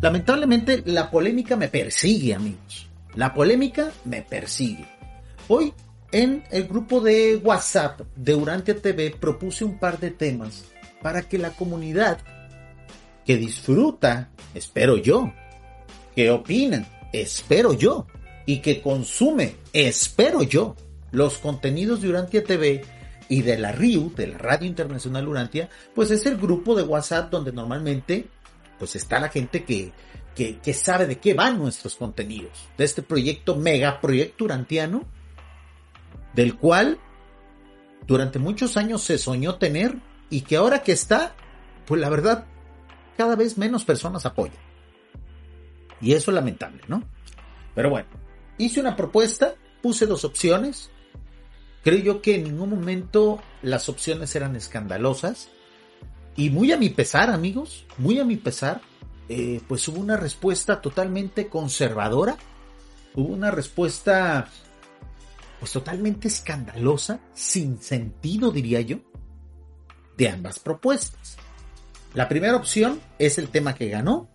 Lamentablemente la polémica me persigue, amigos. La polémica me persigue. Hoy en el grupo de WhatsApp de Urantia TV propuse un par de temas para que la comunidad que disfruta, espero yo, que opina, espero yo, y que consume, espero yo, los contenidos de Urantia TV y de la RIU, de la Radio Internacional Urantia, pues es el grupo de WhatsApp donde normalmente pues está la gente que, que, sabe de qué van nuestros contenidos, de este proyecto, mega proyecto urantiano, del cual durante muchos años se soñó tener y que ahora que está, pues la verdad, cada vez menos personas apoyan. Y eso es lamentable, ¿no? Pero bueno, hice una propuesta, puse dos opciones. Creo yo que en ningún momento las opciones eran escandalosas. Y muy a mi pesar, amigos, muy a mi pesar, eh, pues hubo una respuesta totalmente conservadora. Hubo una respuesta, pues totalmente escandalosa, sin sentido, diría yo, de ambas propuestas. La primera opción es el tema que ganó,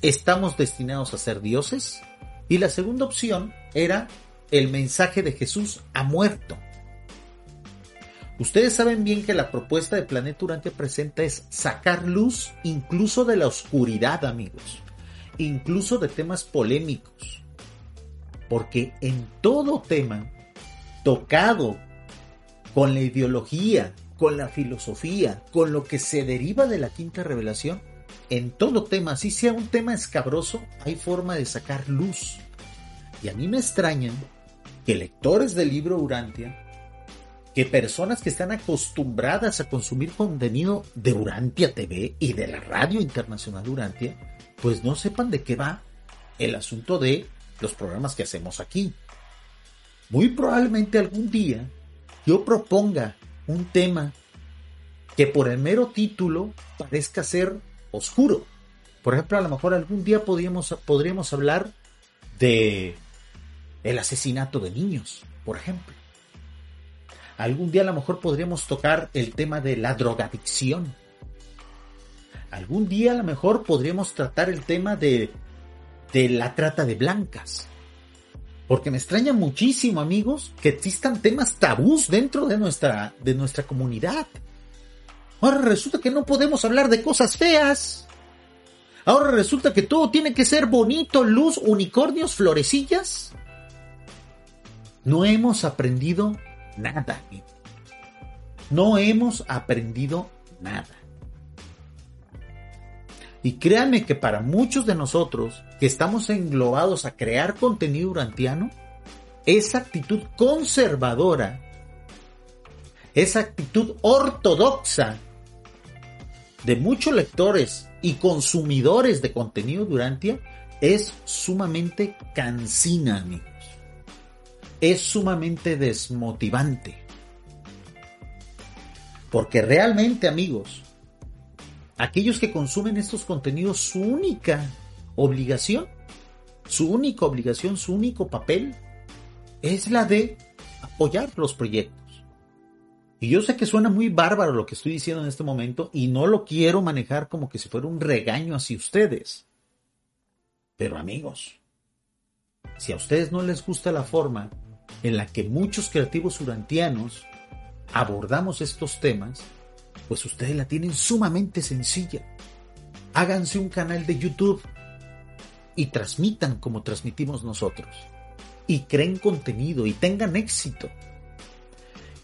estamos destinados a ser dioses. Y la segunda opción era el mensaje de Jesús ha muerto. Ustedes saben bien que la propuesta de Planeta Urantia presenta es sacar luz incluso de la oscuridad, amigos, incluso de temas polémicos. Porque en todo tema tocado con la ideología, con la filosofía, con lo que se deriva de la quinta revelación, en todo tema, si sea un tema escabroso, hay forma de sacar luz. Y a mí me extrañan que lectores del libro Urantia, que personas que están acostumbradas a consumir contenido de Urantia TV y de la radio internacional Urantia, pues no sepan de qué va el asunto de los programas que hacemos aquí. Muy probablemente algún día yo proponga un tema que por el mero título parezca ser oscuro. Por ejemplo, a lo mejor algún día podríamos, podríamos hablar de el asesinato de niños, por ejemplo. Algún día a lo mejor podríamos tocar el tema de la drogadicción. Algún día a lo mejor podríamos tratar el tema de, de la trata de blancas. Porque me extraña muchísimo, amigos, que existan temas tabús dentro de nuestra, de nuestra comunidad. Ahora resulta que no podemos hablar de cosas feas. Ahora resulta que todo tiene que ser bonito, luz, unicornios, florecillas. No hemos aprendido nada. No hemos aprendido nada. Y créanme que para muchos de nosotros que estamos englobados a crear contenido urantiano, esa actitud conservadora, esa actitud ortodoxa de muchos lectores y consumidores de contenido Durantia es sumamente cansina, amigos. Es sumamente desmotivante. Porque realmente, amigos, aquellos que consumen estos contenidos, su única obligación, su única obligación, su único papel, es la de apoyar los proyectos. Y yo sé que suena muy bárbaro lo que estoy diciendo en este momento y no lo quiero manejar como que si fuera un regaño hacia ustedes. Pero amigos, si a ustedes no les gusta la forma en la que muchos creativos urantianos abordamos estos temas, pues ustedes la tienen sumamente sencilla. Háganse un canal de YouTube y transmitan como transmitimos nosotros. Y creen contenido y tengan éxito.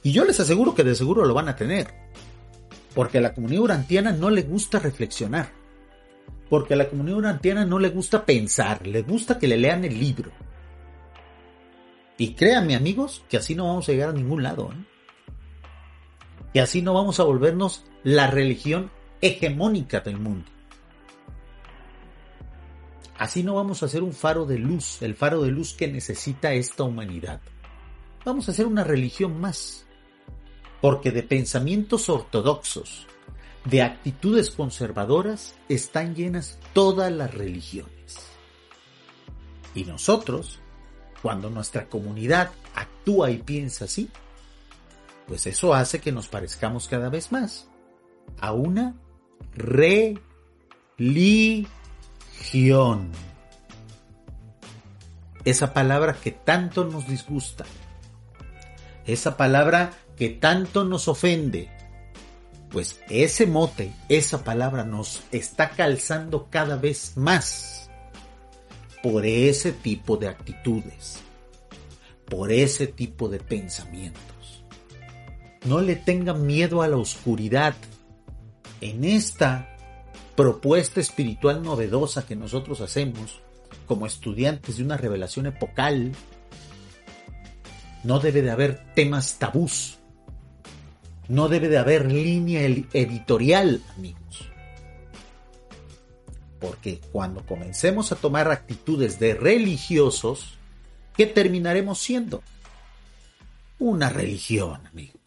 Y yo les aseguro que de seguro lo van a tener. Porque a la comunidad urantiana no le gusta reflexionar. Porque a la comunidad urantiana no le gusta pensar, le gusta que le lean el libro. Y créanme amigos, que así no vamos a llegar a ningún lado. ¿eh? Que así no vamos a volvernos la religión hegemónica del mundo. Así no vamos a ser un faro de luz, el faro de luz que necesita esta humanidad. Vamos a ser una religión más, porque de pensamientos ortodoxos, de actitudes conservadoras, están llenas todas las religiones. Y nosotros, cuando nuestra comunidad actúa y piensa así, pues eso hace que nos parezcamos cada vez más a una religión. Esa palabra que tanto nos disgusta. Esa palabra que tanto nos ofende. Pues ese mote, esa palabra nos está calzando cada vez más por ese tipo de actitudes, por ese tipo de pensamientos. No le tengan miedo a la oscuridad. En esta propuesta espiritual novedosa que nosotros hacemos como estudiantes de una revelación epocal, no debe de haber temas tabús. No debe de haber línea editorial, amigos. Porque cuando comencemos a tomar actitudes de religiosos, ¿qué terminaremos siendo? Una religión, amigos.